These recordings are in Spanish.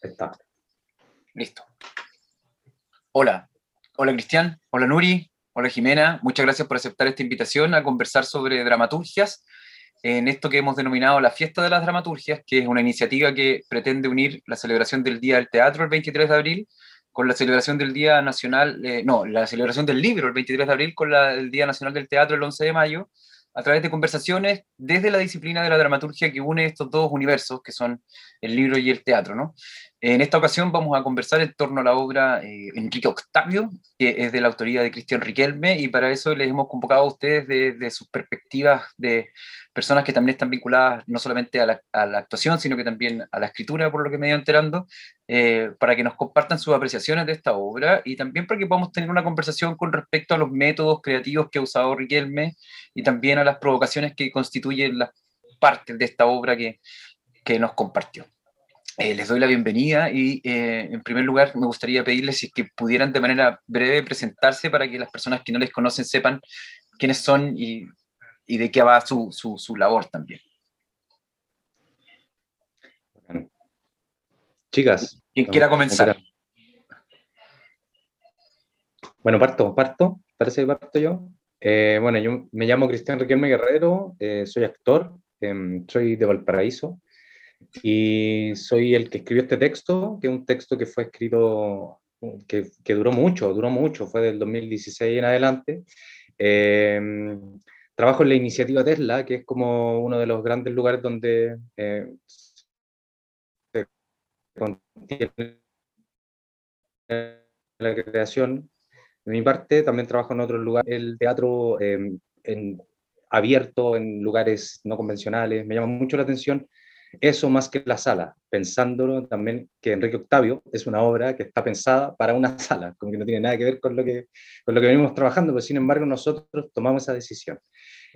Está. Listo. Hola. Hola Cristian. Hola Nuri. Hola Jimena. Muchas gracias por aceptar esta invitación a conversar sobre dramaturgias en esto que hemos denominado la Fiesta de las Dramaturgias, que es una iniciativa que pretende unir la celebración del Día del Teatro el 23 de abril con la celebración del Día Nacional, eh, no, la celebración del libro el 23 de abril con el Día Nacional del Teatro el 11 de mayo, a través de conversaciones desde la disciplina de la dramaturgia que une estos dos universos, que son el libro y el teatro. ¿no? En esta ocasión vamos a conversar en torno a la obra eh, Enrique Octavio, que es de la autoría de Cristian Riquelme, y para eso les hemos convocado a ustedes desde de sus perspectivas de personas que también están vinculadas no solamente a la, actuación, sino que también a la escritura, por lo que me he ido enterando, eh, para que nos compartan sus apreciaciones de esta obra y también para que podamos tener una conversación con respecto a los métodos creativos que ha usado Riquelme y también a las provocaciones que constituyen las partes de esta obra que, que nos compartió. Eh, les doy la bienvenida y eh, en primer lugar me gustaría pedirles si es que pudieran de manera breve presentarse para que las personas que no les conocen sepan quiénes son y y de qué va su, su, labor también. Chicas. Quien quiera comenzar. Bueno, parto, parto, parece que parto yo. Eh, bueno, yo me llamo Cristian Riquelme Guerrero, soy actor, em, soy de Valparaíso y soy el que escribió este texto, que es un texto que fue escrito, que, que duró mucho, duró mucho, fue del 2016 en adelante. Eh, trabajo en la iniciativa Tesla, que es como uno de los grandes lugares donde eh, se contiene la creación. De mi parte, también trabajo en otros lugares, el teatro em, en, abierto en lugares no convencionales. Me llama mucho la atención eso más que la sala, pensándolo también que Enrique Octavio es una obra que está pensada para una sala, como que no tiene nada que ver con lo que, con lo que venimos trabajando, pero sin embargo nosotros tomamos esa decisión.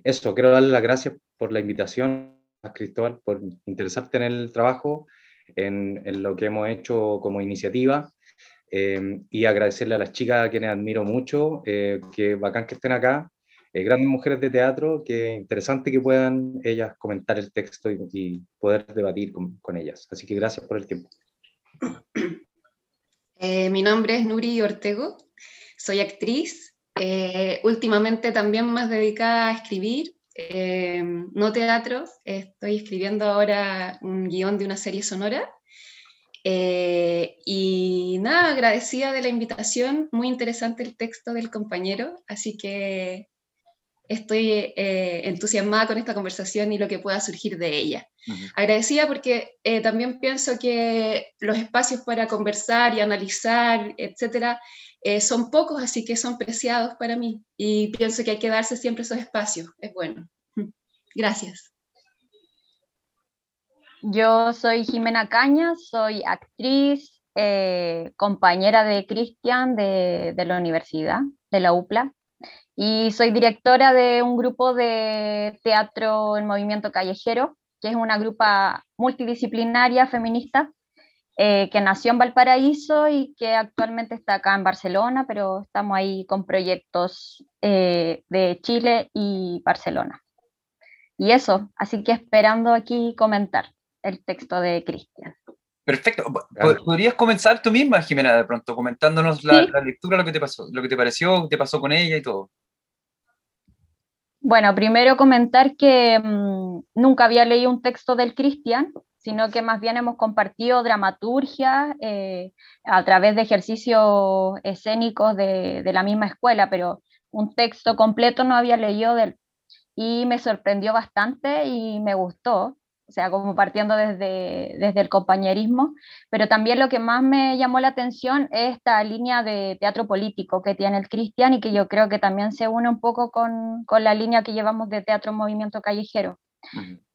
Eso, quiero darle las gracias por la invitación, a Cristóbal, por interesarte en el trabajo, en, en lo que hemos hecho como iniciativa. Eh, y agradecerle a las chicas a quienes admiro mucho, eh, que bacán que estén acá, eh, grandes mujeres de teatro, que interesante que puedan ellas comentar el texto y, poder debatir con, con, ellas. Así que gracias por el tiempo. mi nombre es Nuri Ortego, soy actriz, eh, últimamente también más dedicada a escribir, eh, no teatro, estoy escribiendo ahora un guion de una serie sonora. Eh, y nada, agradecida de la invitación, muy interesante el texto del compañero, así que estoy entusiasmada con esta conversación y lo que pueda surgir de ella. Agradecida porque también pienso que los espacios para conversar y analizar, etcétera, eh, son pocos, así que son preciados para mí y pienso que hay que darse siempre esos espacios, es bueno. Gracias. Yo soy Jimena Cañas, soy actriz, eh, compañera de Cristian de, de, la universidad, de la UPLA, y soy directora de un grupo de teatro en movimiento callejero, que es una grupa multidisciplinaria feminista eh, que nació en Valparaíso y que actualmente está acá en Barcelona, pero estamos ahí con proyectos eh, de Chile y Barcelona. Y eso, así que esperando aquí comentar el texto de Cristian. Perfecto. ¿Podrías comenzar tú misma, Jimena, de pronto, comentándonos la, lectura, lo que te pasó, lo que te pareció, qué te pasó con ella y todo? Bueno, primero comentar que mm, nunca había leído un texto del Cristian, sino que más bien hemos compartido dramaturgia eh, a través de ejercicios escénicos de, la misma escuela, pero un texto completo no había leído del, y me sorprendió bastante y me gustó, o sea, como partiendo desde, desde el compañerismo, pero también lo que más me llamó la atención es esta línea de teatro político que tiene el Cristian y que yo creo que también se une un poco con, con la línea que llevamos de teatro movimiento callejero.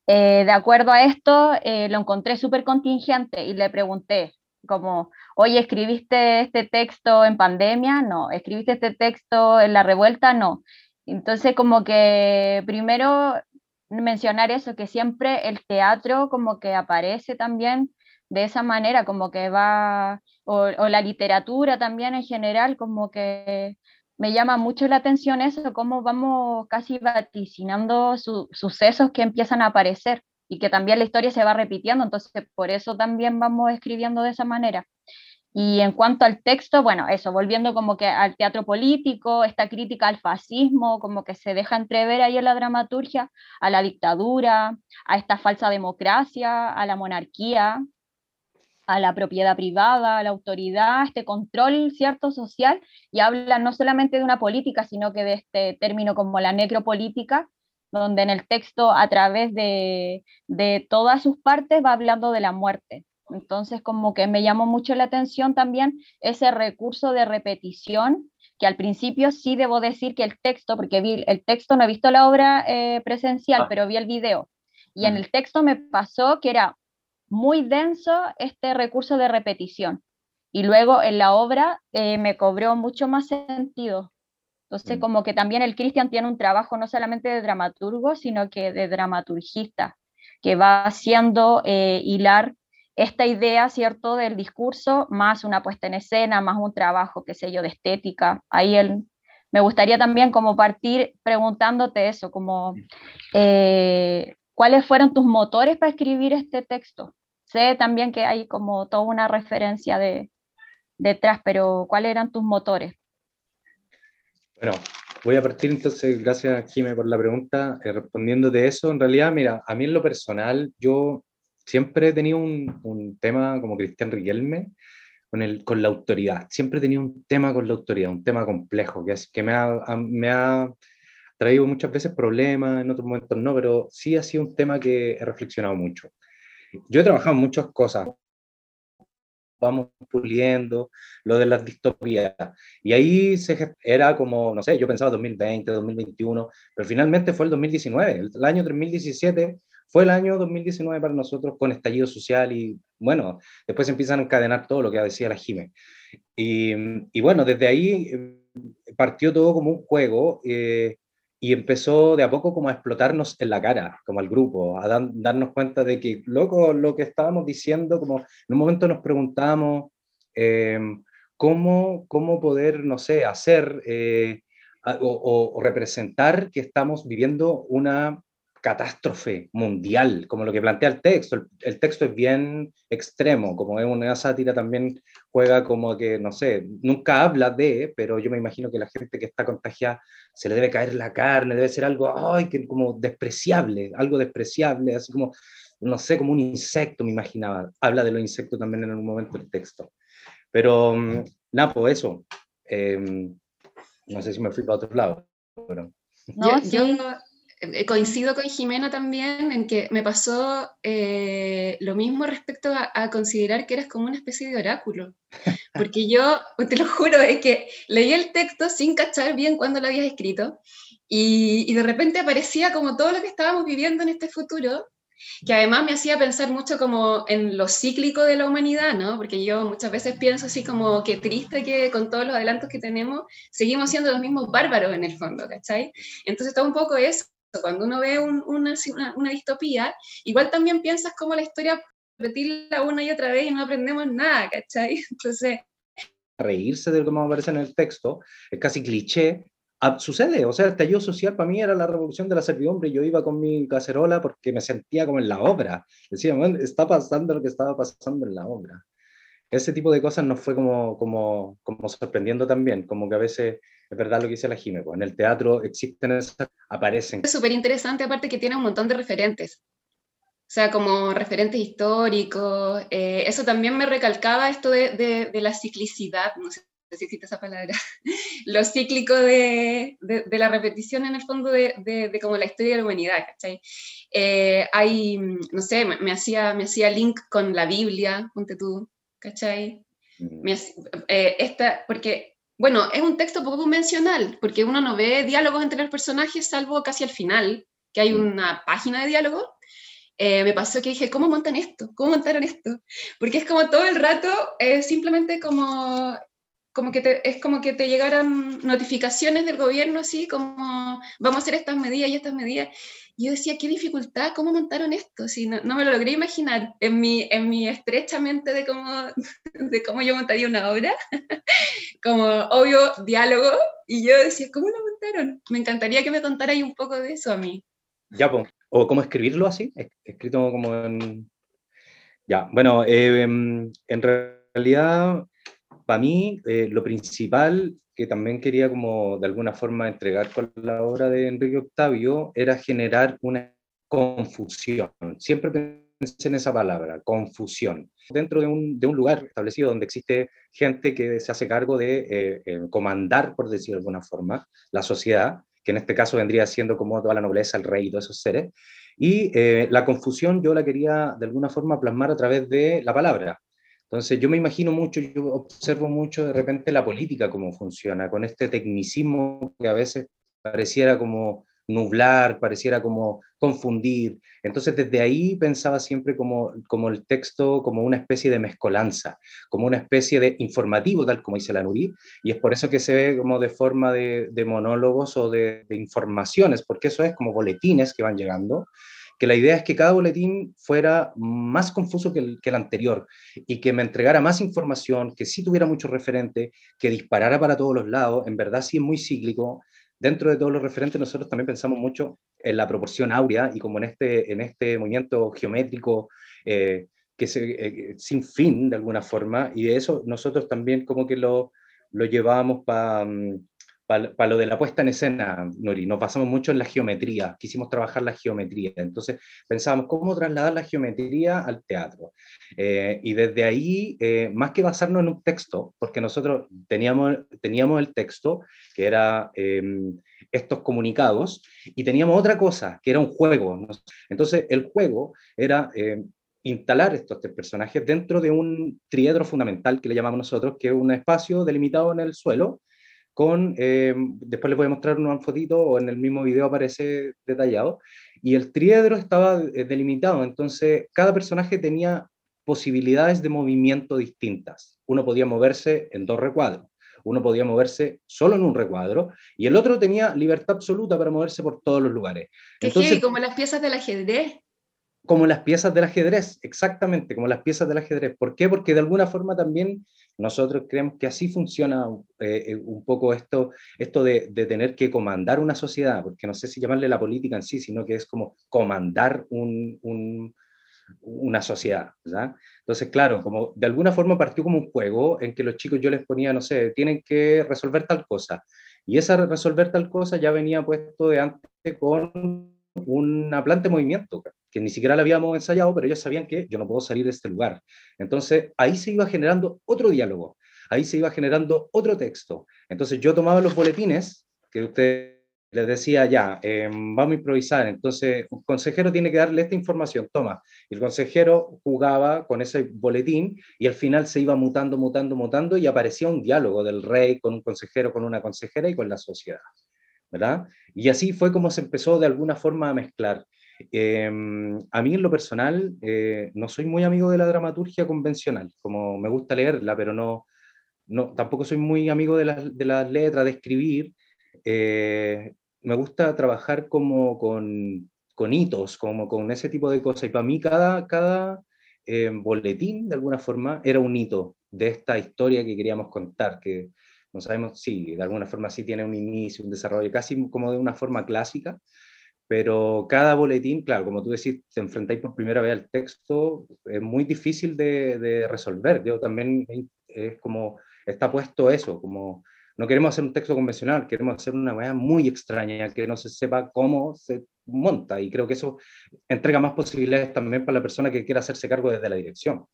Eh, de acuerdo a esto, eh, lo encontré súper contingente y le pregunté, como, oye, ¿escribiste este texto en pandemia? No. ¿Escribiste este texto en la revuelta? No. Entonces, como que primero mencionar eso, que siempre el teatro como que aparece también de esa manera, como que va, o la literatura también en general, como que me llama mucho la atención eso, cómo vamos casi vaticinando sucesos que empiezan a aparecer. y que también la historia se va repitiendo, entonces por eso también vamos escribiendo de esa manera. Y en cuanto al texto, bueno, eso, volviendo como que al teatro político, esta crítica al fascismo, como que se deja entrever ahí en la dramaturgia, a la dictadura, a esta falsa democracia, a la monarquía, a la propiedad privada, a la autoridad, este control cierto social, y habla no solamente de una política, sino que de este término como la necropolítica, donde en el texto, a través de, de todas sus partes, va hablando de la muerte, entonces, como que me llamó mucho la atención también ese recurso de repetición, que al principio sí debo decir que el texto, porque vi el texto, no he visto la obra eh, presencial, ah. pero vi el video. Y en mm. el texto me pasó que era muy denso este recurso de repetición. Y luego en la obra eh, me cobró mucho más sentido. Entonces, mm. como que también el Cristian tiene un trabajo no solamente de dramaturgo, sino que de dramaturgista, que va haciendo eh, hilar esta idea, ¿cierto?, del discurso, más una puesta en escena, más un trabajo, qué sé yo, de estética. Ahí él, me gustaría también como partir preguntándote eso, como, eh, ¿cuáles fueron tus motores para escribir este texto? Sé también que hay como toda una referencia de, detrás, pero ¿cuáles eran tus motores? Bueno, voy a partir entonces, gracias Jimé por la pregunta, eh, respondiendo de eso, en realidad, mira, a mí en lo personal, yo siempre he tenido un, tema como Cristian Riquelme con, el, con la autoridad. Siempre he tenido un tema con la autoridad, un tema complejo, que, me, ha, traído muchas veces problemas, en otros momentos no, pero sí ha sido un tema que he reflexionado mucho. Yo he trabajado muchas cosas, vamos puliendo lo de las distopías. Y ahí era como, no sé, yo pensaba 2020, 2021, pero finalmente fue el 2019, el, año 2017 fue el año 2019 para nosotros con estallido social y bueno, después empiezan a encadenar todo lo que decía la Jime. Y, y bueno, desde ahí eh, partió todo como un juego eh, y empezó de a poco como a explotarnos en la cara, como al grupo, a darnos cuenta de que, loco, lo que estábamos diciendo, como en un momento nos preguntábamos em, cómo, cómo poder, no sé, hacer eh, o, o, representar que estamos viviendo una catástrofe mundial, como lo que plantea el texto. El, texto es bien extremo, como es una sátira también juega como que, no sé, nunca habla de, pero yo me imagino que la gente que está contagiada se le debe caer la carne, debe ser algo, ay, que como despreciable, algo despreciable, así como, no sé, como un insecto, me imaginaba. Habla de los insectos también en algún momento el texto. Pero, mm, nada, pues eso. Em, no sé si me fui para otro lado, pero... No, yo, eh, coincido con Jimena también en que me pasó eh, lo mismo respecto a, considerar que eras como una especie de oráculo. Porque yo, te lo juro, es que leí el texto sin cachar bien cuándo lo habías escrito y, y, de repente aparecía como todo lo que estábamos viviendo en este futuro, que además me hacía pensar mucho como en lo cíclico de la humanidad, ¿no? Porque yo muchas veces pienso así como que triste que con todos los adelantos que tenemos seguimos siendo los mismos bárbaros en el fondo, ¿cachai? Entonces está un poco eso cuando uno ve una, una, distopía, igual también piensas cómo la historia repetirla una y otra vez y no aprendemos nada, ¿cachai? Entonces... Reírse de cómo aparece en el texto, es casi cliché, ah, sucede, o sea, el estallido social para mí era la revolución de la servidumbre, yo iba con mi cacerola porque me sentía como en la obra, decía, está pasando lo que estaba pasando en la obra. Ese tipo de cosas nos fue como, como, como sorprendiendo también, como que a veces es verdad lo que dice la Jime, pues, en el teatro existen esas, aparecen. Es súper interesante, aparte que tiene un montón de referentes. O sea, como referentes históricos. Eh, eso también me recalcaba esto de, de, la ciclicidad, no sé si existe esa palabra, lo cíclico de, de, la repetición en el fondo de, de, como la historia de la humanidad, ¿cachai? Eh, hay, no sé, me, hacía, me hacía link con la Biblia, ponte tú, ¿cachai? Mm. Eh, esta, porque bueno, es un texto poco convencional, porque uno no ve diálogos entre los personajes, salvo casi al final, que hay mm. una página de diálogo. Eh, me pasó que dije, ¿cómo montan esto? ¿Cómo montaron esto? Porque es como todo el rato, eh, simplemente como, como que te, es como que te llegaran notificaciones del gobierno, así como, vamos a hacer estas medidas y estas medidas yo decía, qué dificultad, ¿cómo montaron esto? Si no, no, me lo logré imaginar en mi, en mi estrechamente de cómo, de cómo yo montaría una obra, como obvio diálogo, y yo decía, ¿cómo lo montaron? Me encantaría que me contarais un poco de eso a mí. Ya, pues, ¿O cómo escribirlo así? Escrito como en... Ya, bueno, em, en realidad, para mí, eh, lo principal que también quería como de alguna forma entregar con la obra de Enrique Octavio era generar una confusión. Siempre pensé en esa palabra, confusión. Dentro de un, de un lugar establecido donde existe gente que se hace cargo de eh, comandar, por decirlo de alguna forma, la sociedad, que en este caso vendría siendo como toda la nobleza, el rey y todos esos seres. Y eh, la confusión yo la quería de alguna forma plasmar a través de la palabra. Entonces yo me imagino mucho, yo observo mucho de repente la política cómo funciona, con este tecnicismo que a veces pareciera como nublar, pareciera como confundir. Entonces desde ahí pensaba siempre como, como el texto como una especie de mezcolanza, como una especie de informativo, tal como dice la Nuri, y es por eso que se ve como de forma de, monólogos o de, informaciones, porque eso es como boletines que van llegando, que la idea es que cada boletín fuera más confuso que el, anterior y que me entregara más información, que sí tuviera mucho referente, que disparara para todos los lados, en verdad sí es muy cíclico, dentro de todos los referentes nosotros también pensamos mucho en la proporción áurea y como en este, en este movimiento geométrico eh, que se, eh, sin fin de alguna forma, y de eso nosotros también como que lo, lo llevábamos para mm, para lo de la puesta en escena, Nori, nos basamos mucho en la geometría, quisimos trabajar la geometría, entonces pensábamos cómo trasladar la geometría al teatro. Eh, y desde ahí, eh, más que basarnos en un texto, porque nosotros teníamos, teníamos el texto, que era em, estos comunicados, y teníamos otra cosa, que era un juego. Entonces, el juego era em, instalar estos tres personajes dentro de un triedro fundamental que le llamamos nosotros, que es un espacio delimitado en el suelo, con, eh, después les voy a mostrar una fotito o en el mismo video aparece detallado, y el triedro estaba eh, delimitado, entonces cada personaje tenía posibilidades de movimiento distintas. Uno podía moverse en dos recuadros, uno podía moverse solo en un recuadro, y el otro tenía libertad absoluta para moverse por todos los lugares. Entonces, como las piezas del ajedrez como las piezas del ajedrez, exactamente, como las piezas del ajedrez. ¿Por qué? Porque de alguna forma también nosotros creemos que así funciona eh, eh, un poco esto, esto de, de, tener que comandar una sociedad, porque no sé si llamarle la política en sí, sino que es como comandar un, un, una sociedad. Entonces, claro, como de alguna forma partió como un juego en que los chicos yo les ponía, no sé, tienen que resolver tal cosa. Y esa resolver tal cosa ya venía puesto de antes con una planta de movimiento que ni siquiera la habíamos ensayado, pero ellos sabían que yo no puedo salir de este lugar. Entonces, ahí se iba generando otro diálogo, ahí se iba generando otro texto. Entonces, yo tomaba los boletines que usted les decía, ya, em, vamos a improvisar, entonces un consejero tiene que darle esta información, toma. El consejero jugaba con ese boletín y al final se iba mutando, mutando, mutando y aparecía un diálogo del rey con un consejero, con una consejera y con la sociedad. ¿verdad? Y así fue como se empezó de alguna forma a mezclar. Em, a mí en lo personal eh, no soy muy amigo de la dramaturgia convencional, como me gusta leerla, pero no, no tampoco soy muy amigo de, de las letras, de escribir. Eh, me gusta trabajar como con, con, hitos, como con ese tipo de cosas. Y para mí cada, cada em, boletín, de alguna forma, era un hito de esta historia que queríamos contar, que no sabemos si de alguna forma sí tiene un inicio, un desarrollo, casi como de una forma clásica, pero cada boletín, claro, como tú decís, te enfrentáis por primera vez al texto, es muy difícil de, resolver. Yo también es como, está puesto eso, como no queremos hacer un texto convencional, queremos hacer una manera muy extraña, que no se sepa cómo se monta, y creo que eso entrega más posibilidades también para la persona que quiera hacerse cargo desde la dirección.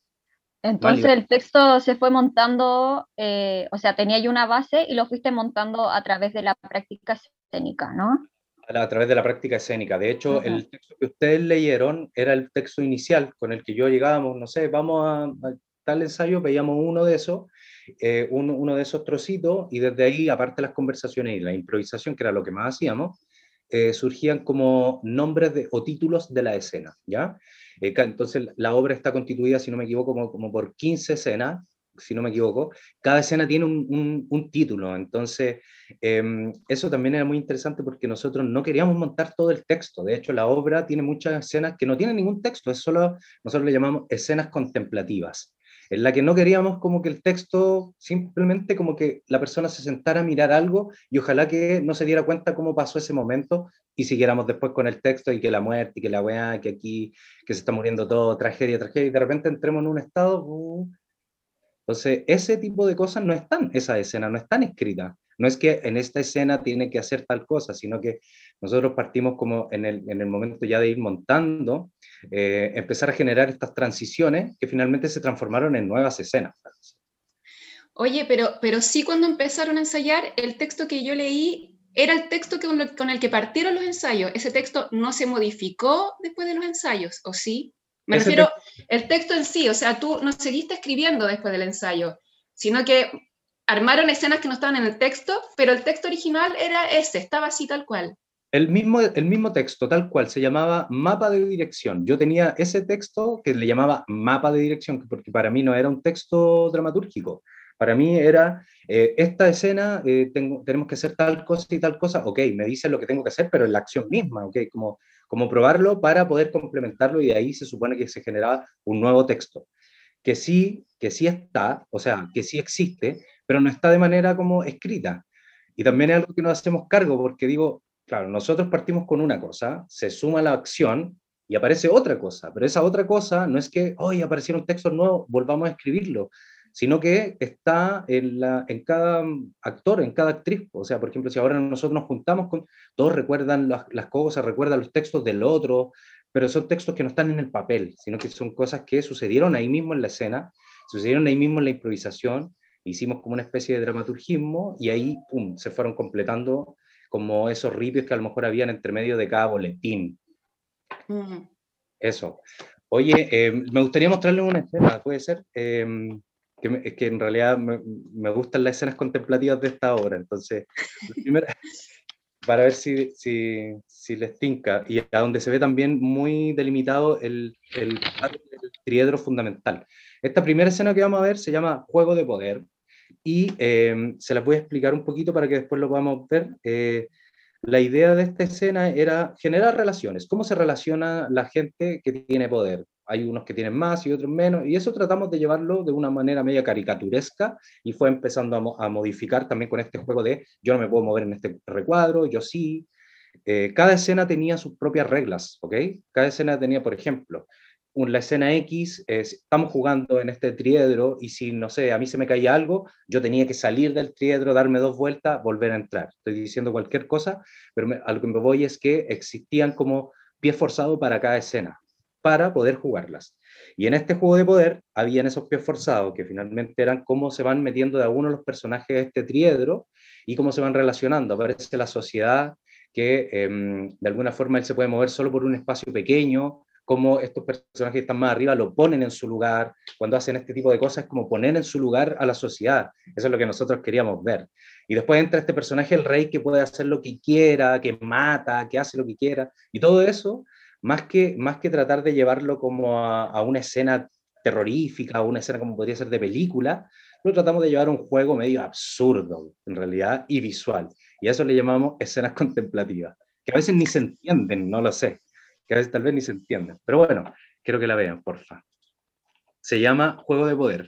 Entonces el texto se fue montando, eh, o sea, tenía ya una base y lo fuiste montando a través de la práctica escénica, ¿no? A través de la práctica escénica. De hecho, el texto que ustedes leyeron era el texto inicial con el que yo llegábamos, no sé, vamos a, tal ensayo, veíamos uno de esos, eh, uno, de esos trocitos, y desde ahí, aparte de las conversaciones y la improvisación, que era lo que más hacíamos, eh, surgían como nombres de, o títulos de la escena, ¿ya? Eh, entonces, la obra está constituida, si no me equivoco, como, como por 15 escenas, si no me equivoco, cada escena tiene un, un, título. Entonces, em, eso también era muy interesante porque nosotros no queríamos montar todo el texto. De hecho, la obra tiene muchas escenas que no tienen ningún texto, es solo, nosotros le llamamos escenas contemplativas. en la que no queríamos como que el texto, simplemente como que la persona se sentara a mirar algo y ojalá que no se diera cuenta cómo pasó ese momento y siguiéramos después con el texto y que la muerte y que la weá, que aquí, que se está muriendo todo, tragedia, tragedia, y de repente entremos en un estado... Uh. Entonces, ese tipo de cosas no están, esa escena no están escritas. No es que en esta escena tiene que hacer tal cosa, sino que nosotros partimos como en el, en el momento ya de ir montando, eh, empezar a generar estas transiciones que finalmente se transformaron en nuevas escenas. Oye, pero, pero sí cuando empezaron a ensayar, el texto que yo leí era el texto que, con el que partieron los ensayos. Ese texto no se modificó después de los ensayos, ¿o sí? Me refiero, el texto en sí, o sea, tú no seguiste escribiendo después del ensayo, sino que armaron escenas que no estaban en el texto, pero el texto original era ese, estaba así tal cual. El mismo, el mismo texto, tal cual, se llamaba mapa de dirección. Yo tenía ese texto que le llamaba mapa de dirección, porque para mí no era un texto dramatúrgico. Para mí era, eh, esta escena, eh, tengo, tenemos que hacer tal cosa y tal cosa, ok, me dice lo que tengo que hacer, pero en la acción misma, ok, como, como probarlo para poder complementarlo y de ahí se supone que se generaba un nuevo texto, que sí, que sí está, o sea, que sí existe, pero no está de manera como escrita. Y también es algo que nos hacemos cargo, porque digo, claro, nosotros partimos con una cosa, se suma la acción y aparece otra cosa, pero esa otra cosa no es que, hoy aparecieron textos nuevos, volvamos a escribirlo, sino que está en, la, en cada actor, en cada actriz. O sea, por ejemplo, si ahora nosotros nos juntamos con, todos recuerdan las, las cosas, recuerdan los textos del otro, pero son textos que no están en el papel, sino que son cosas que sucedieron ahí mismo en la escena, sucedieron ahí mismo en la improvisación, hicimos como una especie de dramaturgismo y ahí, pum, se fueron completando como esos ripios que a lo mejor habían entre medio de cada boletín. Eso. Oye, eh, me gustaría mostrarles una escena, ¿puede ser? Em, que, que, en realidad me, me, gustan las escenas contemplativas de esta obra, entonces, para ver si, si, si, les tinca, y a donde se ve también muy delimitado el, el, el triedro fundamental. Esta primera escena que vamos a ver se llama Juego de Poder, y em, se las voy a explicar un poquito para que después lo podamos ver. Eh, la idea de esta escena era generar relaciones, cómo se relaciona la gente que tiene poder. Hay unos que tienen más y otros menos, y eso tratamos de llevarlo de una manera media caricaturesca y fue empezando a, modificar también con este juego de yo no me puedo mover en este recuadro, yo sí. Eh, cada escena tenía sus propias reglas, ¿ok? Cada escena tenía, por ejemplo, la escena X, estamos jugando en este triedro y si, no sé, a mí se me caía algo, yo tenía que salir del triedro, darme dos vueltas, volver a entrar. Estoy diciendo cualquier cosa, pero me, a lo que me voy es que existían como pies forzados para cada escena, para poder jugarlas. Y en este juego de poder habían esos pies forzados que finalmente eran cómo se van metiendo de algunos los personajes de este triedro y cómo se van relacionando. Aparece la sociedad que em, de alguna forma él se puede mover solo por un espacio pequeño, cómo estos personajes que están más arriba lo ponen en su lugar, cuando hacen este tipo de cosas, como poner en su lugar a la sociedad. Eso es lo que nosotros queríamos ver. Y después entra este personaje, el rey, que puede hacer lo que quiera, que mata, que hace lo que quiera, y todo eso, más que, más que tratar de llevarlo como a, a una escena terrorífica o una escena como podría ser de película, lo tratamos de llevar a un juego medio absurdo, en realidad, y visual. Y a eso le llamamos escenas contemplativas, que a veces ni se entienden, no lo sé que a veces tal vez ni se entiende. Pero bueno, quiero que la vean, porfa. Se llama Juego de Poder.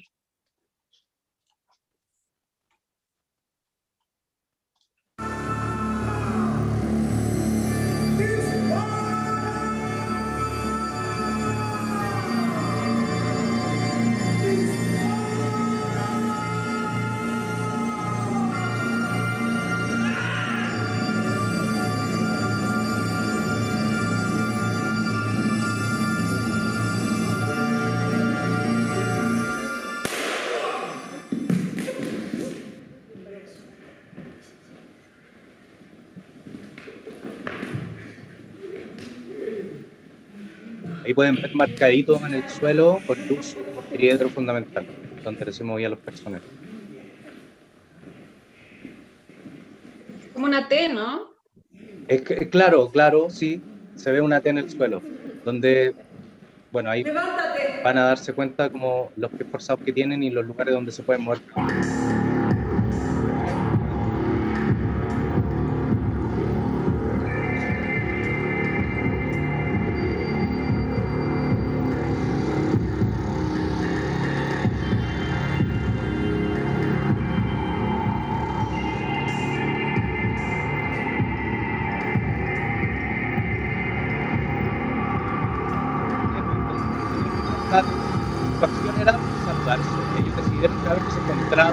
Pueden ver marcaditos en el suelo por luz triedro fundamental, donde se movían los personajes. Como una T, ¿no? Es que, claro, claro, sí, se ve una T en el suelo, donde, bueno, ahí van a darse cuenta como los pies forzados que tienen y los lugares donde se pueden mover.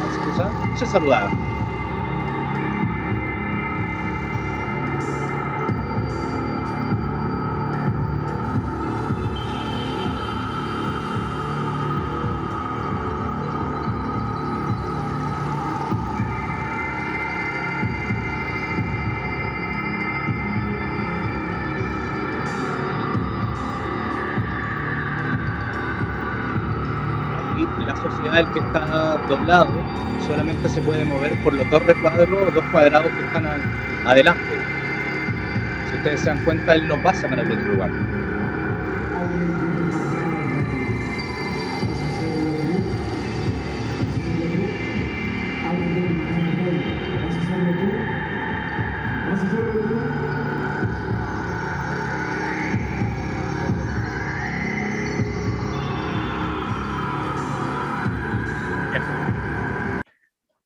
Vez que se saludaban. que está doblado solamente se puede mover por los dos recuadros o dos cuadrados que están adelante. Si ustedes se dan cuenta, él no pasa para el otro lugar.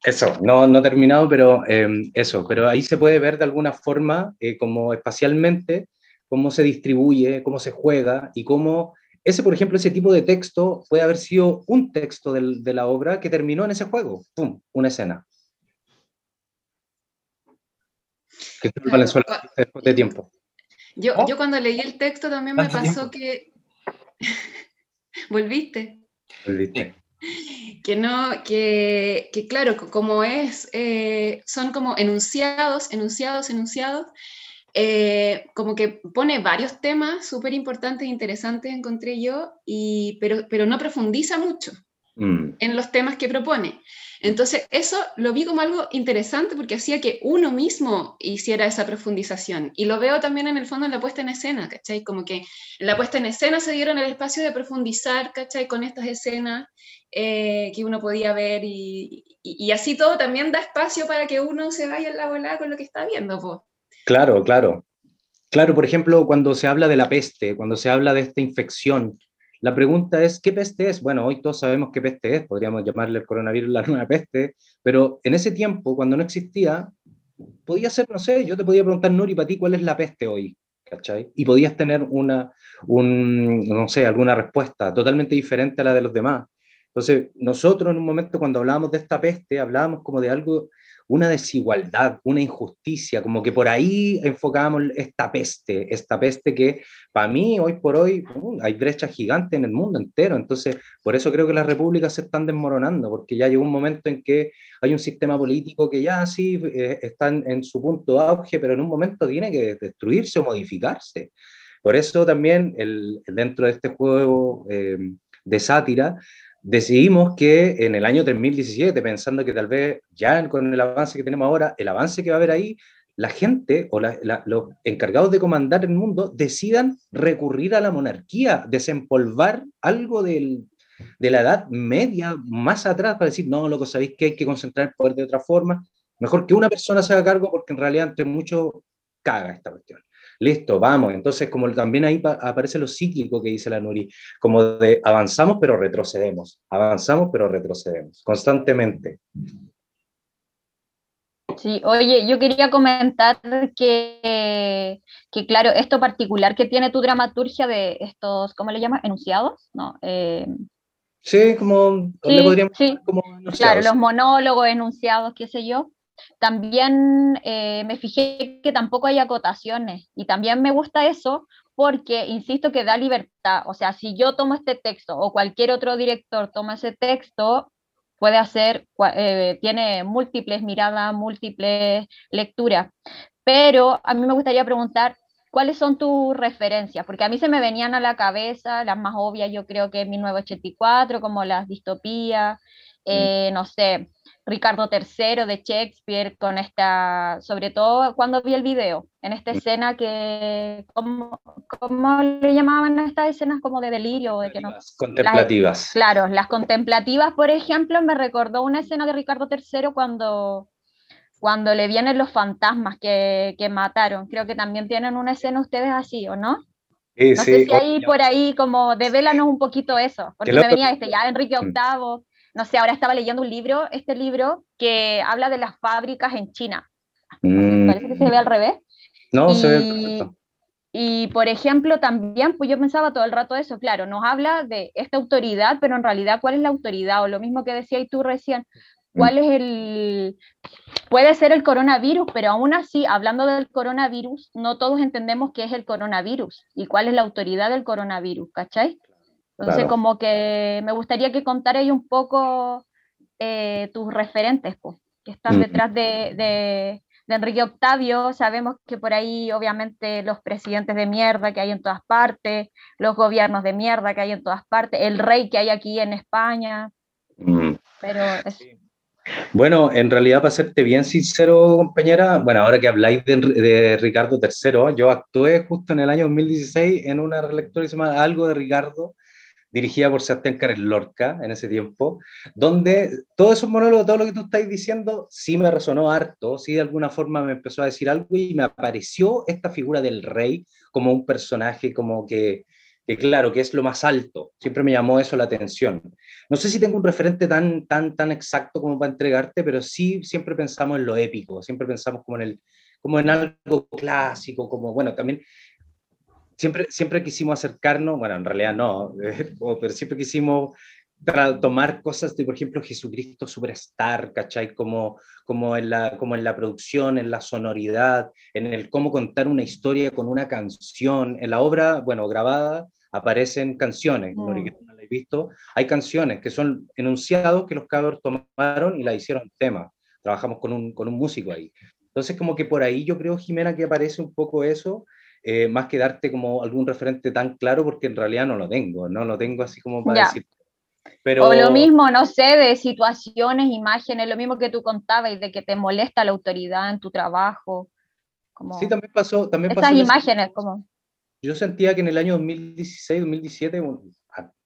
Eso, no, no terminado, pero em, eso, pero ahí se puede ver de alguna forma, eh, como espacialmente, cómo se distribuye, cómo se juega y cómo ese, por ejemplo, ese tipo de texto puede haber sido un texto del, de la obra que terminó en ese juego, ¡pum!, una escena. Que después de tiempo. Yo, yo cuando leí el texto también me pasó que... ¿Volviste? Volviste que no, que, que claro, como es, eh, son como enunciados, enunciados, enunciados, eh, como que pone varios temas súper importantes e interesantes, encontré yo, y, pero, pero no profundiza mucho mm. en los temas que propone. Entonces, eso lo vi como algo interesante porque hacía que uno mismo hiciera esa profundización. Y lo veo también en el fondo en la puesta en escena, ¿cachai? Como que en la puesta en escena se dieron el espacio de profundizar, ¿cachai? Con estas escenas eh, que uno podía ver y, así todo también da espacio para que uno se vaya en la volada con lo que está viendo. pues. Claro, claro. Claro, por ejemplo, cuando se habla de la peste, cuando se habla de esta infección, la pregunta es, ¿qué peste es? Bueno, hoy todos sabemos qué peste es, podríamos llamarle el coronavirus la nueva peste, pero en ese tiempo, cuando no existía, podía ser, no sé, yo te podía preguntar, Nuri, para ti, ¿cuál es la peste hoy? ¿Cachai? Y podías tener una, un, no sé, alguna respuesta totalmente diferente a la de los demás. Entonces, nosotros en un momento cuando hablábamos de esta peste, hablábamos como de algo, una desigualdad, una injusticia, como que por ahí enfocábamos esta peste, esta peste que para mí hoy por hoy uh, hay brechas gigantes en el mundo entero. Entonces, por eso creo que las repúblicas se están desmoronando, porque ya llegó un momento en que hay un sistema político que ya sí eh, está en, su punto auge, pero en un momento tiene que destruirse o modificarse. Por eso también el, dentro de este juego eh, de sátira, decidimos que en el año 2017, pensando que tal vez ya con el avance que tenemos ahora, el avance que va a haber ahí, la gente o los encargados de comandar el mundo decidan recurrir a la monarquía, desempolvar algo del, de la edad media más atrás para decir, no, loco, sabéis que hay que concentrar el poder de otra forma. Mejor que una persona se haga cargo porque en realidad entre mucho caga esta cuestión listo, vamos. Entonces, como también ahí aparece lo cíclico que dice la Nuri, como de avanzamos pero retrocedemos, avanzamos pero retrocedemos, constantemente. Sí, oye, yo quería comentar que, que, claro, esto particular que tiene tu dramaturgia de estos, ¿cómo le llamas? ¿Enunciados? No, eh, sí, como, sí, podríamos sí. como Claro, los monólogos, enunciados, qué sé yo. También eh, me fijé que tampoco hay acotaciones y también me gusta eso porque, insisto, que da libertad. O sea, si yo tomo este texto o cualquier otro director toma ese texto, puede hacer, eh, tiene múltiples miradas, múltiples lecturas. Pero a mí me gustaría preguntar, ¿cuáles son tus referencias? Porque a mí se me venían a la cabeza las más obvias, yo creo que 1984, como las distopías, eh, no sé, Ricardo III de Shakespeare, con esta, sobre todo cuando vi el video, en esta escena que, ¿cómo, cómo le llamaban a estas escenas como de delirio? De que no, contemplativas. claro, las contemplativas, por ejemplo, me recordó una escena de Ricardo III cuando, cuando le vienen los fantasmas que, que mataron. Creo que también tienen una escena ustedes así, ¿o no? Sí, no sí, sé si ahí por ahí como devélanos un poquito eso, porque me venía este ya Enrique VIII, no sé, ahora estaba leyendo un libro, este libro, que habla de las fábricas en China. Mm. Parece que se ve al revés. No, se ve Y por ejemplo, también, pues yo pensaba todo el rato eso, claro, nos habla de esta autoridad, pero en realidad, ¿cuál es la autoridad? O lo mismo que decías tú recién, ¿cuál es el... Puede ser el coronavirus, pero aún así, hablando del coronavirus, no todos entendemos qué es el coronavirus y cuál es la autoridad del coronavirus, ¿cachai? Entonces, como que me gustaría que contarais un poco eh, tus referentes, pues, que están mm. detrás de, de, Enrique Octavio. Sabemos que por ahí, obviamente, los presidentes de mierda que hay en todas partes, los gobiernos de mierda que hay en todas partes, el rey que hay aquí en España. Mm. Pero Bueno, en realidad, para serte bien sincero, compañera, bueno, ahora que habláis de, Ricardo III, yo actué justo en el año 2016 en una relectura que se llama Algo de Ricardo, dirigida por Sebastián Carles Lorca en ese tiempo, donde todos esos monólogos, todo lo que tú estás diciendo, sí me resonó harto, sí de alguna forma me empezó a decir algo y me apareció esta figura del rey como un personaje como que, que claro, que es lo más alto. Siempre me llamó eso la atención. No sé si tengo un referente tan, tan, tan exacto como para entregarte, pero sí siempre pensamos en lo épico, siempre pensamos como en el como en algo clásico, como, bueno, también siempre, siempre quisimos acercarnos, bueno, en realidad no, pero siempre quisimos tomar cosas de, por ejemplo, Jesucristo Superstar, ¿cachai? Como, como, en la, como en la producción, en la sonoridad, en el cómo contar una historia con una canción. En la obra, bueno, grabada, aparecen canciones, mm. no la he visto. Hay canciones que son enunciados que los cabros tomaron y la hicieron tema. Trabajamos con un, con un músico ahí. Entonces, como que por ahí yo creo, Jimena, que aparece un poco eso, eh, más que darte como algún referente tan claro, porque en realidad no lo tengo, no lo tengo así como para decir. Pero... O lo mismo, no sé, de situaciones, imágenes, lo mismo que tú contabas y de que te molesta la autoridad en tu trabajo. Como... Sí, también pasó. También Esas imágenes, como. Yo sentía que en el año 2016, 2017,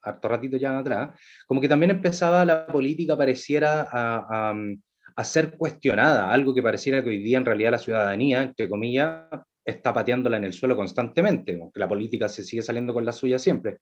harto ratito ya atrás, como que también empezaba la política pareciera a, a, a, ser cuestionada, algo que pareciera que hoy día en realidad la ciudadanía, entre comillas, está pateándola en el suelo constantemente, aunque la política se sigue saliendo con la suya siempre,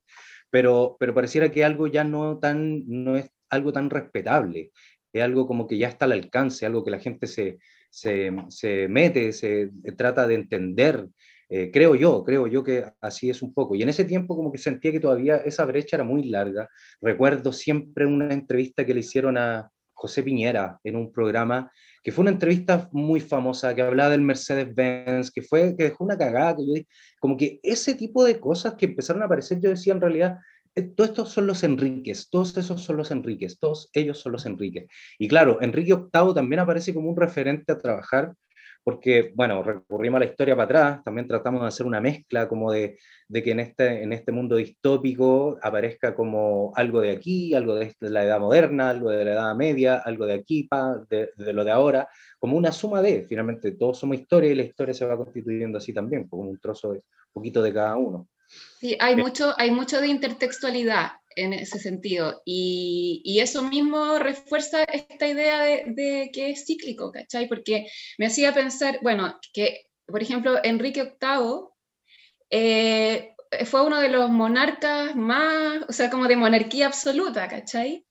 pero, pero pareciera que algo ya no, tan, no es algo tan respetable, es algo como que ya está al alcance, algo que la gente se, se, se mete, se trata de entender, eh, creo yo, creo yo que así es un poco. Y en ese tiempo como que sentía que todavía esa brecha era muy larga. Recuerdo siempre una entrevista que le hicieron a José Piñera en un programa que fue una entrevista muy famosa, que hablaba del Mercedes-Benz, que, fue, que dejó una cagada, que yo como que ese tipo de cosas que empezaron a aparecer, yo decía en realidad, eh, todos estos son los Enríquez, todos esos son los Enríquez, todos ellos son los Enríquez. Y claro, Enrique VIII también aparece como un referente a trabajar porque, bueno, recurrimos a la historia para atrás, también tratamos de hacer una mezcla como de, de que en este, en este mundo distópico aparezca como algo de aquí, algo de la edad moderna, algo de la edad media, algo de aquí, pa, de, de, lo de ahora, como una suma de, finalmente todos somos historia y la historia se va constituyendo así también, como un trozo, de, un poquito de cada uno. Sí, hay mucho, hay mucho de intertextualidad en ese sentido. Y, y, eso mismo refuerza esta idea de, que es cíclico, ¿cachai? Porque me hacía pensar, bueno, que, por ejemplo, Enrique VIII eh, fue uno de los monarcas más, o sea, como de monarquía absoluta, ¿cachai?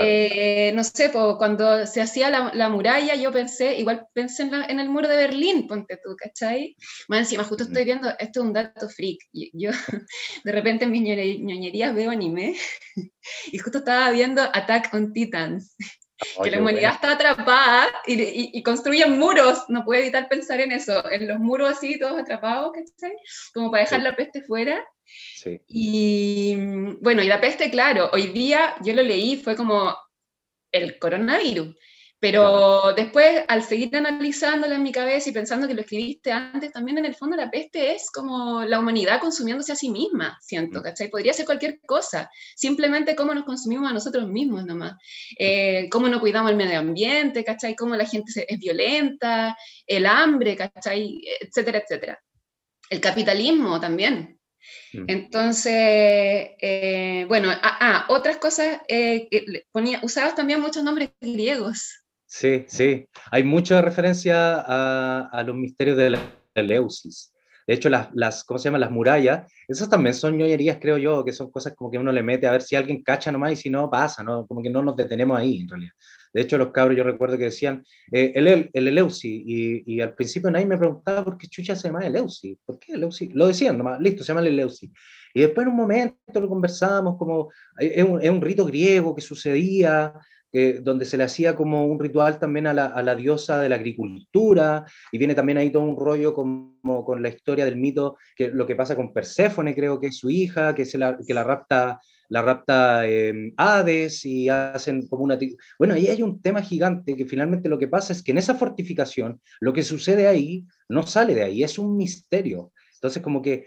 Eh, no sé, cuando se hacía la, muralla, yo pensé, igual pensé en, el muro de Berlín, ponte tú, ¿cachai? Más encima, justo estoy viendo, esto es un dato freak. Yo, de repente en mis ñoñerías veo anime y justo estaba viendo Attack on Titans. Que la humanidad está atrapada y, y, construyen muros, no puedo evitar pensar en eso, en los muros así, todos atrapados, ¿cachai? Como para dejar la peste fuera. Y bueno, y la peste, claro, hoy día yo lo leí, fue como el coronavirus. Pero después, al seguir analizándolo en mi cabeza y pensando que lo escribiste antes, también en el fondo la peste es como la humanidad consumiéndose a sí misma, siento, mm. ¿cachai? Podría ser cualquier cosa, simplemente cómo nos consumimos a nosotros mismos nomás, eh, cómo no cuidamos el medio ambiente, ¿cachai? Cómo la gente es violenta, el hambre, ¿cachai? Etcétera, etcétera. El capitalismo también, Mm. Entonces, eh, bueno, ah, ah, otras cosas, eh, ponía, usabas también muchos nombres griegos. Sí, sí, hay mucha referencia a, los misterios de la Eleusis. De hecho, las, las, ¿cómo se llaman? Las murallas, esas también son ñoñerías, creo yo, que son cosas como que uno le mete a ver si alguien cacha nomás y si no, pasa, ¿no? Como que no nos detenemos ahí, en realidad. De hecho, los cabros yo recuerdo que decían eh, el, el, Eleusi, y, y, al principio nadie me preguntaba por qué chucha se llama Eleusi. ¿Por qué Eleusi? Lo decían nomás, listo, se llama el Eleusi. Y después en un momento lo conversábamos como, es un, es un rito griego que sucedía, donde se le hacía como un ritual también a la, a la, diosa de la agricultura, y viene también ahí todo un rollo como con la historia del mito, que lo que pasa con Perséfone, creo que es su hija, que, se la, que la rapta, la rapta eh, Hades, y hacen como una... Bueno, ahí hay un tema gigante, que finalmente lo que pasa es que en esa fortificación, lo que sucede ahí no sale de ahí, es un misterio. Entonces, como que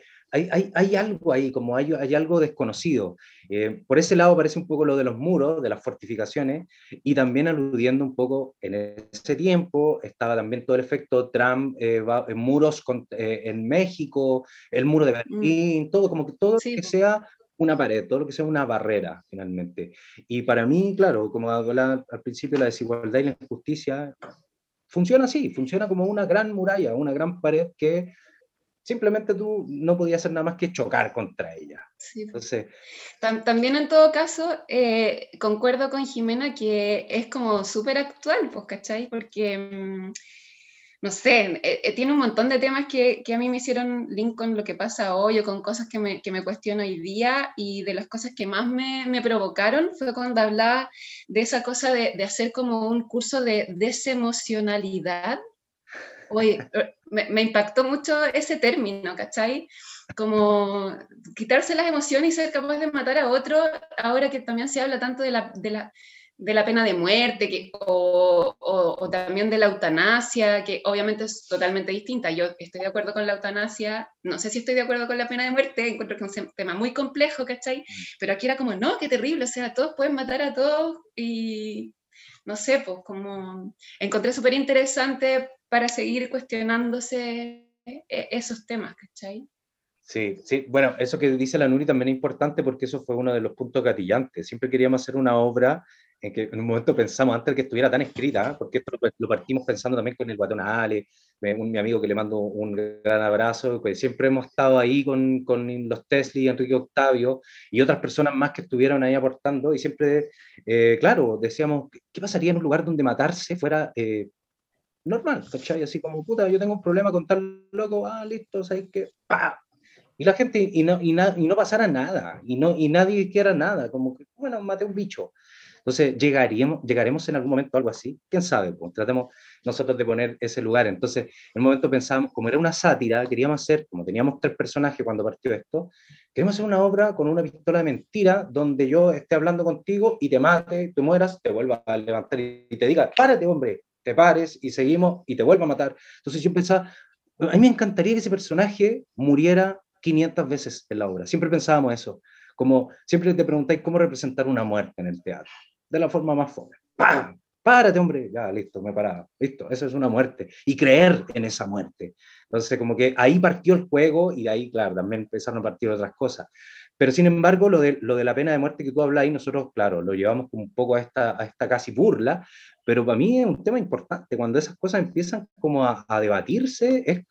hay, algo ahí, como hay, hay algo desconocido. Eh, por ese lado parece un poco lo de los muros, de las fortificaciones, y también aludiendo un poco en ese tiempo, estaba también todo el efecto Trump, eh, en muros eh, en México, el muro de mm. Berlín, todo, como que todo lo que sea una pared, todo lo que sea una barrera, finalmente. Y para mí, claro, como hablaba al principio, la desigualdad y la injusticia funciona así, funciona como una gran muralla, una gran pared que simplemente tú no podías hacer nada más que chocar contra ella. Entonces, También en todo caso, eh, concuerdo con Jimena que es como súper actual, pues, ¿cachai? Porque, mm, no sé, eh, eh, tiene un montón de temas que, que, a mí me hicieron link con lo que pasa hoy o con cosas que me, que me cuestiono hoy día y de las cosas que más me, me provocaron fue cuando hablaba de esa cosa de, de hacer como un curso de desemocionalidad Oye, eh, me, impactó mucho ese término, ¿cachai? Como quitarse las emociones y ser capaz de matar a otro, ahora que también se habla tanto de la, de la, de la pena de muerte que, o, o, también de la eutanasia, que obviamente es totalmente distinta. Yo estoy de acuerdo con la eutanasia, no sé si estoy de acuerdo con la pena de muerte, encuentro que es un tema muy complejo, ¿cachai? Mm. Pero aquí era como, no, qué terrible, o sea, todos pueden matar a todos y no sé, pues como encontré súper interesante para seguir cuestionándose eh, esos temas, ¿cachai? Sí, sí, bueno, eso que dice la Nuri también es importante porque eso fue uno de los puntos gatillantes. Siempre queríamos hacer una obra en que en un momento pensamos, antes de que estuviera tan escrita, porque esto lo, partimos pensando también con el Guatón Ale, un, mi amigo que le mando un gran abrazo, que siempre hemos estado ahí con, con los Tesla, Enrique Octavio y otras personas más que estuvieron ahí aportando, y siempre, eh, claro, decíamos, ¿qué pasaría en un lugar donde matarse fuera eh, normal, ¿cachai? Así como, puta, yo tengo un problema con tal loco, ah, listo, ¿sabes qué? ¡Pah! Y la gente, y no, y, y no pasara nada, y, no, y nadie quiera nada, como que, bueno, maté un bicho. Entonces, ¿llegaríamos, ¿llegaremos en algún momento a algo así? ¿Quién sabe? Pues tratemos nosotros de poner ese lugar. Entonces, en un momento pensábamos, como era una sátira, queríamos hacer, como teníamos tres personajes cuando partió esto, queríamos hacer una obra con una pistola de mentira donde yo esté hablando contigo y te mate, te mueras, te vuelva a levantar y te diga, párate, hombre, te pares y seguimos y te vuelvo a matar. Entonces yo pensaba, a mí me encantaría que ese personaje muriera 500 veces en la obra. Siempre pensábamos eso. Como siempre te preguntáis cómo representar una muerte en el teatro. De la forma más fome. ¡Pam! Párate, hombre. Ya, listo, me he parado. Listo, eso es una muerte. Y creer en esa muerte. Entonces, como que ahí partió el juego y ahí, claro, también empezaron a partir otras cosas. Pero sin embargo, lo de, lo de la pena de muerte que tú hablas, nosotros, claro, lo llevamos un poco a esta, a esta casi burla, pero para mí es un tema importante. Cuando esas cosas empiezan como a, debatirse, es,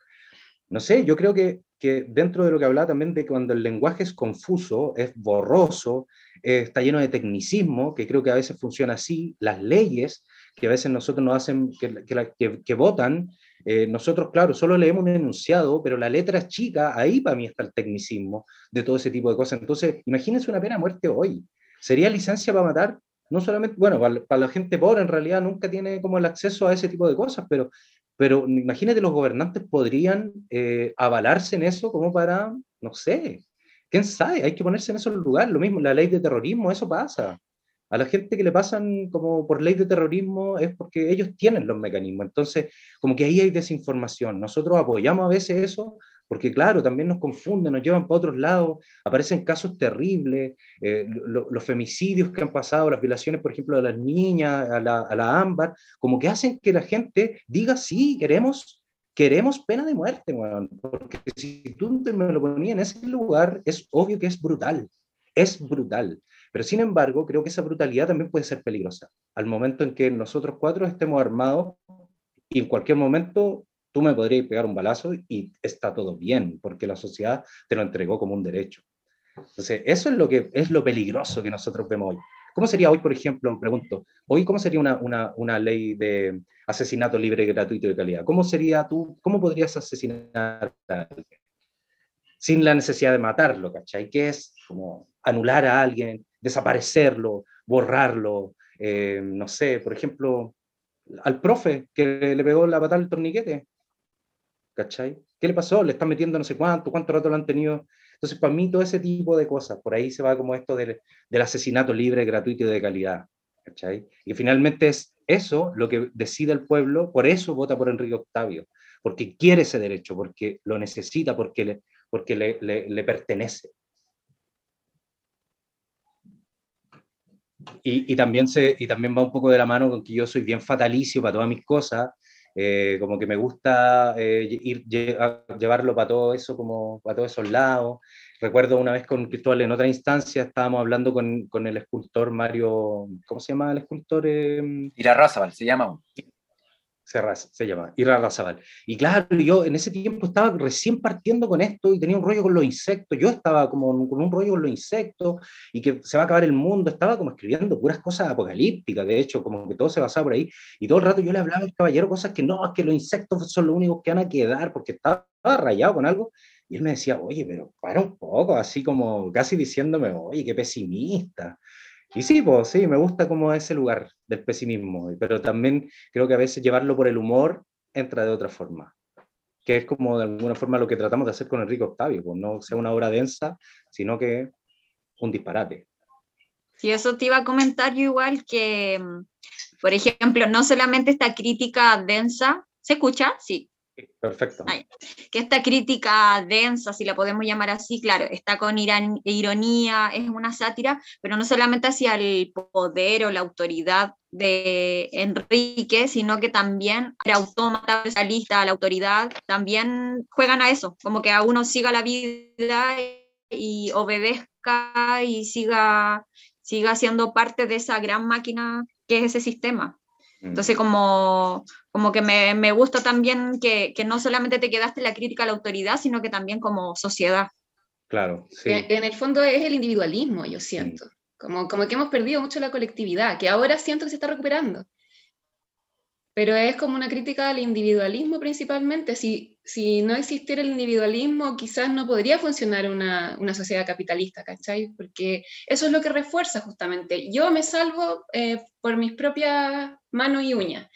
no sé, yo creo que, que, dentro de lo que hablaba también de cuando el lenguaje es confuso, es borroso, está lleno de tecnicismo, que creo que a veces funciona así, las leyes que a veces nosotros nos hacen, que, que, que votan, eh, nosotros, claro, solo leemos un enunciado, pero la letra chica, ahí para mí está el tecnicismo de todo ese tipo de cosas. Entonces, imagínense una pena de muerte hoy. ¿Sería licencia para matar? no solamente, bueno, para, la gente pobre en realidad nunca tiene como el acceso a ese tipo de cosas, pero, pero imagínate los gobernantes podrían eh, avalarse en eso como para, no sé, quién sabe, hay que ponerse en ese lugar, lo mismo, la ley de terrorismo, eso pasa. A la gente que le pasan como por ley de terrorismo es porque ellos tienen los mecanismos. Entonces, como que ahí hay desinformación. Nosotros apoyamos a veces eso porque claro, también nos confunden, nos llevan para otros lados, aparecen casos terribles, eh, los femicidios que han pasado, las violaciones, por ejemplo, de las niñas, a la, a la ámbar, como que hacen que la gente diga, sí, queremos, queremos pena de muerte, porque si tú me lo ponías en ese lugar, es obvio que es brutal, es brutal. Pero sin embargo, creo que esa brutalidad también puede ser peligrosa. Al momento en que nosotros cuatro estemos armados y en cualquier momento tú me podrías pegar un balazo y está todo bien, porque la sociedad te lo entregó como un derecho. Entonces, eso es lo que es lo peligroso que nosotros vemos hoy. ¿Cómo sería hoy, por ejemplo, pregunto, hoy cómo sería una, una, una ley de asesinato libre, gratuito y de calidad? ¿Cómo sería tú, cómo podrías asesinar a alguien? Sin la necesidad de matarlo, ¿cachai? Que es como anular a alguien, desaparecerlo, borrarlo, eh, no sé, por ejemplo, al profe que le pegó la patada al torniquete, ¿cachai? ¿Qué le pasó? Le están metiendo no sé cuánto, cuánto rato lo han tenido entonces, para mí, todo ese tipo de cosas, por ahí se va como esto del, del asesinato libre, gratuito y de calidad. ¿cachai? Y finalmente es eso lo que decide el pueblo, por eso vota por Enrique Octavio, porque quiere ese derecho, porque lo necesita, porque le, porque le, le, le pertenece. Y, y, también se, y también va un poco de la mano con que yo soy bien fatalicio para todas mis cosas, eh, como que me gusta eh, ir, llevarlo para todo eso, como para todos esos lados. Recuerdo una vez con Cristóbal en otra instancia, estábamos hablando con, con el escultor Mario, ¿cómo se llama el escultor? Eh, Ira se llama se, se llama, Ira Razabal. Y claro, yo en ese tiempo estaba recién partiendo con esto y tenía un rollo con los insectos. Yo estaba como con un rollo con los insectos y que se va a acabar el mundo. Estaba como escribiendo puras cosas apocalípticas, de hecho, como que todo se basaba por ahí. Y todo el rato yo le hablaba al caballero cosas que no, es que los insectos son los únicos que van a quedar porque estaba rayado con algo. Y él me decía, oye, pero para un poco, así como casi diciéndome, oye, qué pesimista. Y sí, pues sí, me gusta como ese lugar del pesimismo, pero también creo que a veces llevarlo por el humor entra de otra forma, que es como de alguna forma lo que tratamos de hacer con Enrique Octavio, pues no sea una obra densa, sino que un disparate. Sí, eso te iba a comentar yo igual que, mm, por ejemplo, no solamente esta crítica densa, ¿se escucha? Sí. Perfecto. que esta crítica densa, si la podemos llamar así, claro, está con ironía, es una sátira, pero no solamente hacia el poder o la autoridad de Enrique, sino que también el autómata, la autoridad, también juegan a eso, como que a uno siga la vida y obedezca y siga, siga siendo parte de esa gran máquina que es ese sistema. Entonces, como, como que me, me gusta también que, que, no solamente te quedaste la crítica a la autoridad, sino que también como sociedad. Claro, sí. En, el fondo es el individualismo, yo siento. Como, como que hemos perdido mucho la colectividad, que ahora siento que se está recuperando pero es como una crítica al individualismo principalmente. Si, si no existiera el individualismo, quizás no podría funcionar una, una, sociedad capitalista, ¿cachai? Porque eso es lo que refuerza justamente. Yo me salvo eh, por mis propias manos y uñas.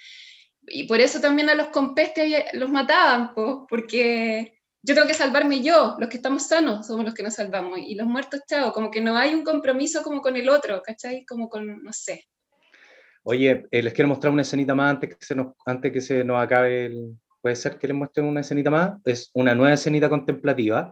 Y por eso también a los compestes los mataban, porque yo tengo que salvarme yo, los que estamos sanos somos los que nos salvamos, y los muertos, chao, como que no hay un compromiso como con el otro, ¿cachai? Como con, no sé. Oye, eh, les quiero mostrar una escenita más antes que se nos, antes que se nos acabe el... Puede ser que les muestren una escenita más. Es una nueva escenita contemplativa.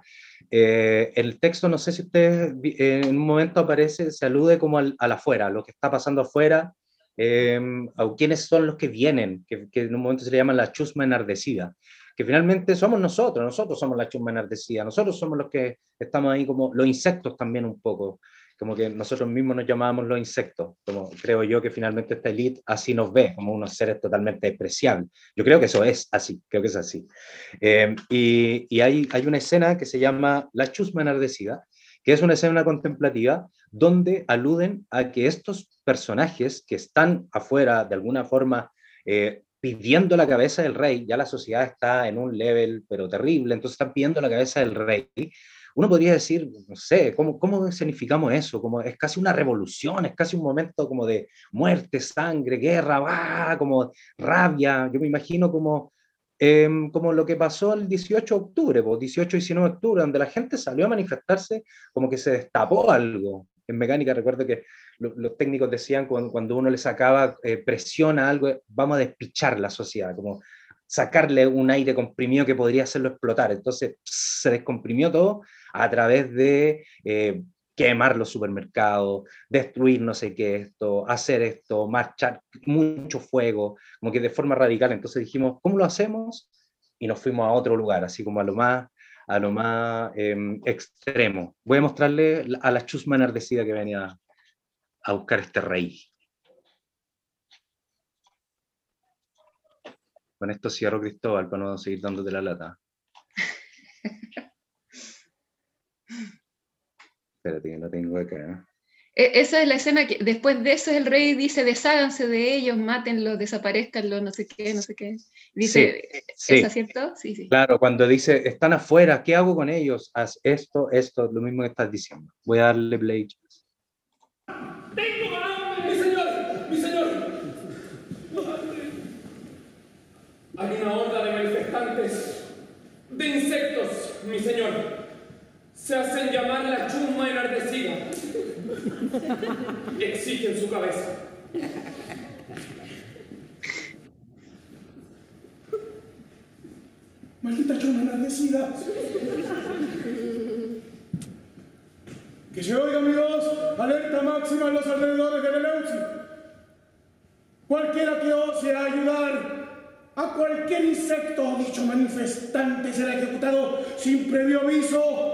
Eh, el texto, no sé si ustedes eh, en un momento aparece, se alude como al, al afuera, lo que está pasando afuera, eh, a quiénes son los que vienen, que, que, en un momento se le llama la chusma enardecida, que finalmente somos nosotros, nosotros somos la chusma enardecida, nosotros somos los que estamos ahí como los insectos también un poco, como que nosotros mismos nos llamábamos los insectos, como creo yo que finalmente esta élite así nos ve, como unos seres totalmente despreciables. Yo creo que eso es así, creo que es así. Eh, y, y hay, hay, una escena que se llama La chusma enardecida, que es una escena contemplativa donde aluden a que estos personajes que están afuera de alguna forma eh, pidiendo la cabeza del rey, ya la sociedad está en un level pero terrible, entonces están pidiendo la cabeza del rey, uno podría decir, no sé, ¿cómo, cómo significamos eso? Como es casi una revolución, es casi un momento como de muerte, sangre, guerra, ¡bah! como rabia. Yo me imagino como, eh, como lo que pasó el 18 de octubre, pues, 18 y 19 de octubre, donde la gente salió a manifestarse como que se destapó algo. En mecánica recuerdo que lo, los técnicos decían cuando, cuando uno le sacaba eh, presión a algo, vamos a despichar la sociedad, como sacarle un aire comprimido que podría hacerlo explotar. Entonces se descomprimió todo a través de eh, quemar los supermercados, destruir no sé qué esto, hacer esto, marchar mucho fuego, como que de forma radical. Entonces dijimos, ¿cómo lo hacemos? Y nos fuimos a otro lugar, así como a lo más, a lo más eh, extremo. Voy a mostrarle a la chusma enardecida que venía a buscar este rey. Con esto cierro Cristóbal para no seguir dándote la lata. Espérate que lo tengo acá. E, esa es la escena que después de eso el rey dice, desháganse de ellos, mátenlos, desaparezcanlos, no sé qué, no sé qué. Dice, sí, ¿es cierto? Sí, sí. Claro, cuando dice, están afuera, ¿qué hago con ellos? Haz esto, esto, lo mismo que estás diciendo. Voy a darle play. ¡Tengo hambre, mi señor! ¡Mi señor! Hay una horda de manifestantes, de insectos, mi señor. Se hacen llamar la chusma enardecida. Exigen su cabeza. Maldita chusma enardecida. Que se oiga mi voz, alerta máxima en los alrededores de Eleusi. Cualquiera que ose ayudar a cualquier insecto o dicho manifestante será ejecutado sin previo aviso.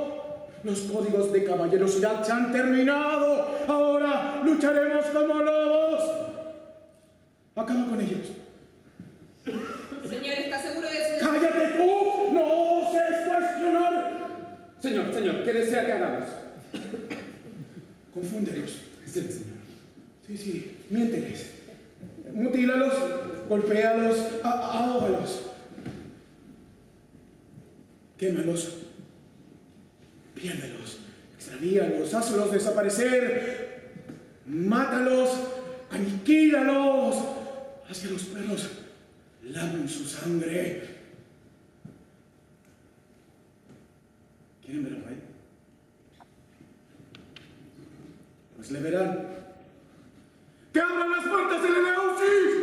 Los códigos de caballerosidad se han terminado. Ahora lucharemos como lobos. Acaba con ellos. Señor, ¿está seguro de eso? ¡Cállate tú! ¡No oses cuestionar! Señor, señor, ¿qué desea que hagamos? Confúndelos. Sí, señor. Sí, sí, miénteles. Mutílalos, golpéalos, ahógalos. Quémalos. Extravíalos, hazlos desaparecer. Mátalos, aniquílalos. Haz que los perros lamen su sangre. ¿Quieren ver al rey? Pues le verán. ¡Que abran las puertas del Eleusis!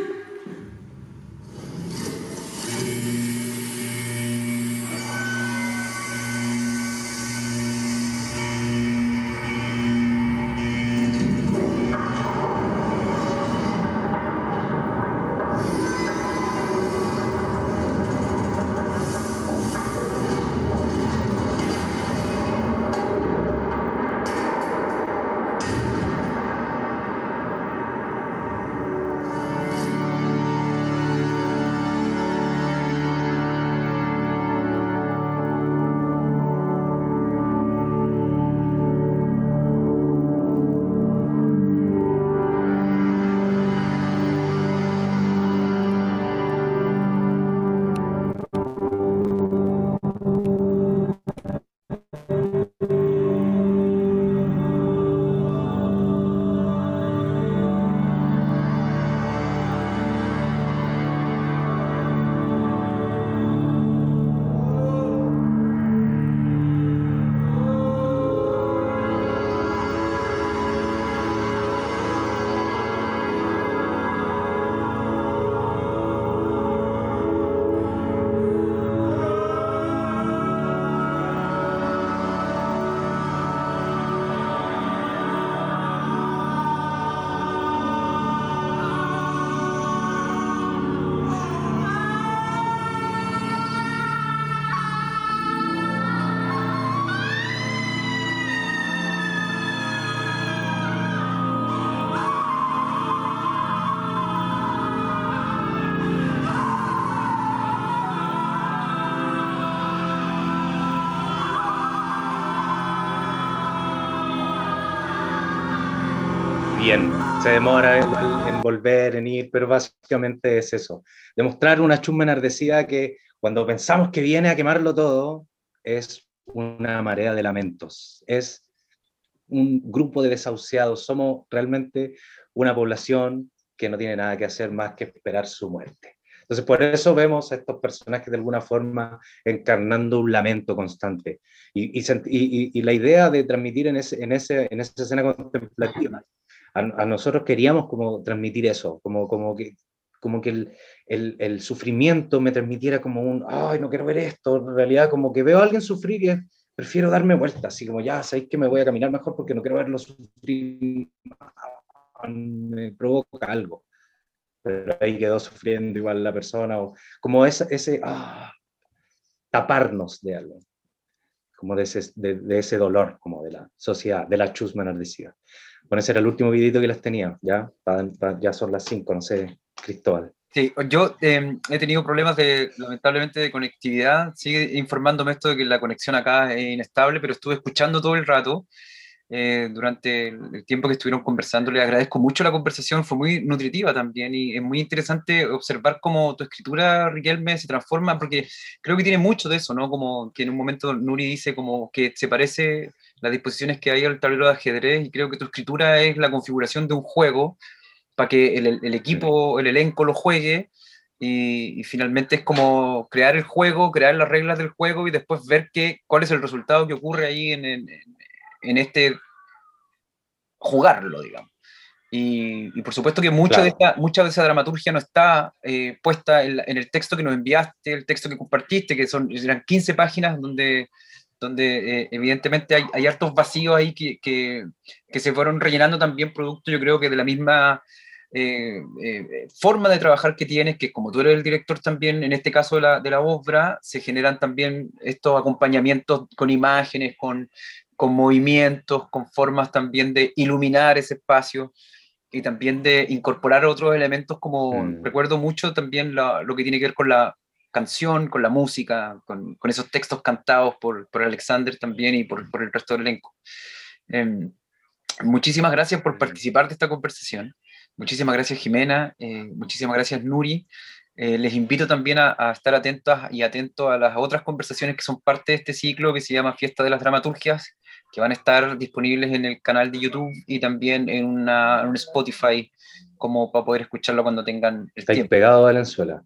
Se demora en volver, en ir, pero básicamente es eso. Demostrar una chumba enardecida que cuando pensamos que viene a quemarlo todo, es una marea de lamentos. Es un grupo de desahuciados. Somos realmente una población que no tiene nada que hacer más que esperar su muerte. Entonces, por eso vemos a estos personajes de alguna forma encarnando un lamento constante. Y, y- y- y la idea de transmitir en, ese, en, ese, en esa escena contemplativa, a, a nosotros queríamos como transmitir eso, como, como que, como que el, el, el sufrimiento me transmitiera como un, ay, no quiero ver esto, en realidad como que veo a alguien sufrir y es- prefiero darme vuelta, así como ya, sabéis que me voy a caminar mejor porque no quiero verlo sufrir, me provoca algo pero ahí quedó sufriendo igual la persona, o como ese, ese ah, taparnos de algo, como de ese, de, de ese dolor, como de la sociedad, de la chusma enardecida. Bueno, ese era el último videito que les tenía, ya, ya son las 5, no sé, Cristóbal. Sí, yo em, he tenido problemas de, lamentablemente, de conectividad. Sigue informándome esto de que la conexión acá es inestable, pero estuve escuchando todo el rato eh, durante el tiempo que estuvieron conversando. Les agradezco mucho la conversación, fue muy nutritiva también y es muy interesante observar cómo tu escritura, Riquelme, se transforma, porque creo que tiene mucho de eso, ¿no? Como que en un momento Nuri dice como que se parece las disposiciones que hay al tablero de ajedrez y creo que tu escritura es la configuración de un juego para que el, equipo, el elenco lo juegue. Y, finalmente es como crear el juego, crear las reglas del juego y después ver qué, cuál es el resultado que ocurre ahí en, en, este jugarlo, digamos. Y, por supuesto que mucha, de esta, mucha de esa dramaturgia no está eh, puesta en, el texto que nos enviaste, el texto que compartiste, que son eran 15 páginas donde, donde eh, evidentemente hay, hay, hartos vacíos ahí que, que, que, se fueron rellenando también producto, yo creo que de la misma eh, eh, forma de trabajar que tienes, que como tú eres el director también, en este caso de la, de la obra, se generan también estos acompañamientos con imágenes, con, con movimientos, con formas también de iluminar ese espacio y también de incorporar otros elementos como mm. recuerdo mucho también lo que tiene que ver con la canción, con la música, con, con esos textos cantados por, por, Alexander también y por, por el resto del elenco. Em, muchísimas gracias por participar de esta conversación. Muchísimas gracias Jimena, eh, muchísimas gracias Nuri. Eh, les invito también a, estar atentos y atentos a las otras conversaciones que son parte de este ciclo que se llama Fiesta de las Dramaturgias, que van a estar disponibles en el canal de YouTube y también en, una, un Spotify, como para poder escucharlo cuando tengan el Está pegado a Valenzuela.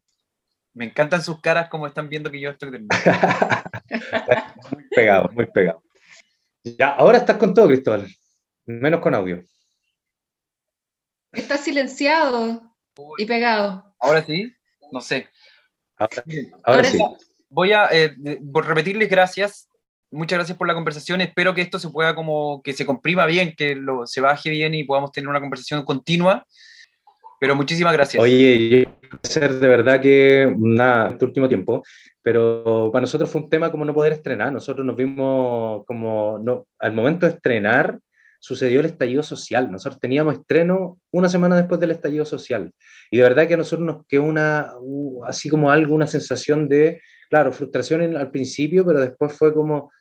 Me encantan sus caras como están viendo que yo estoy muy pegado, muy pegado. Ya, ahora estás con todo, Cristóbal. Menos con audio. Está silenciado y pegado. Ahora sí, no sé. Ahora, sí. Voy a eh, repetirles gracias. Muchas gracias por la conversación. Espero que esto se pueda como que se comprima bien, que lo, se baje bien y podamos tener una conversación continua. Pero muchísimas gracias. Oye, ser de verdad que nada, este último tiempo, pero para nosotros fue un tema como no poder estrenar. Nosotros nos vimos como, no, al momento de estrenar, sucedió el estallido social. Nosotros teníamos estreno una semana después del estallido social. Y de verdad que a nosotros nos quedó una, así como algo, una sensación de, claro, frustración al principio, pero después fue como,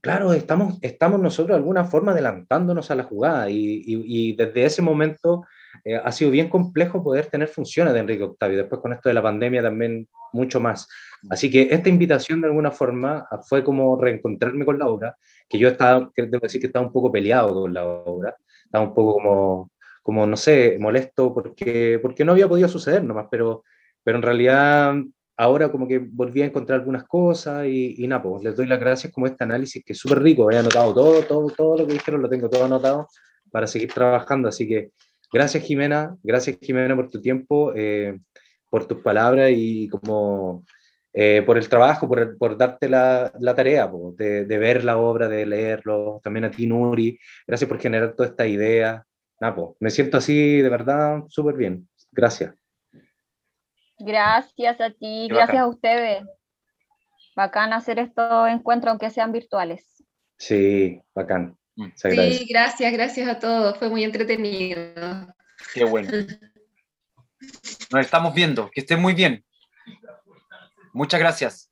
claro, estamos, estamos nosotros de alguna forma adelantándonos a la jugada. Y, y, desde ese momento eh, ha sido bien complejo poder tener funciones de Enrique Octavio. Después con esto de la pandemia también mucho más. Así que esta invitación de alguna forma fue como reencontrarme con la obra que yo estaba, que debo decir que estaba un poco peleado con la obra, estaba un poco como, como no sé, molesto porque, porque no había podido suceder nomás, pero, pero en realidad ahora como que volví a encontrar algunas cosas y, y nada, pues les doy las gracias como este análisis que es súper rico, he anotado todo, todo, todo lo que dijeron, lo tengo todo anotado para seguir trabajando, así que gracias Jimena, gracias Jimena por tu tiempo, eh, por tus palabras y como eh, por el trabajo, por, por darte la, la tarea, de, de, ver la obra, de leerlo, también a ti, Nuri, gracias por generar toda esta idea. Napo, me siento así de verdad súper bien. Gracias. Gracias a ti, gracias a ustedes. Bacán hacer estos encuentros, aunque sean virtuales. Sí, bacán. Mm. Sí, gracias, gracias a todos. Fue muy entretenido. Qué bueno. Nos estamos viendo. Que estén muy bien. Muchas gracias.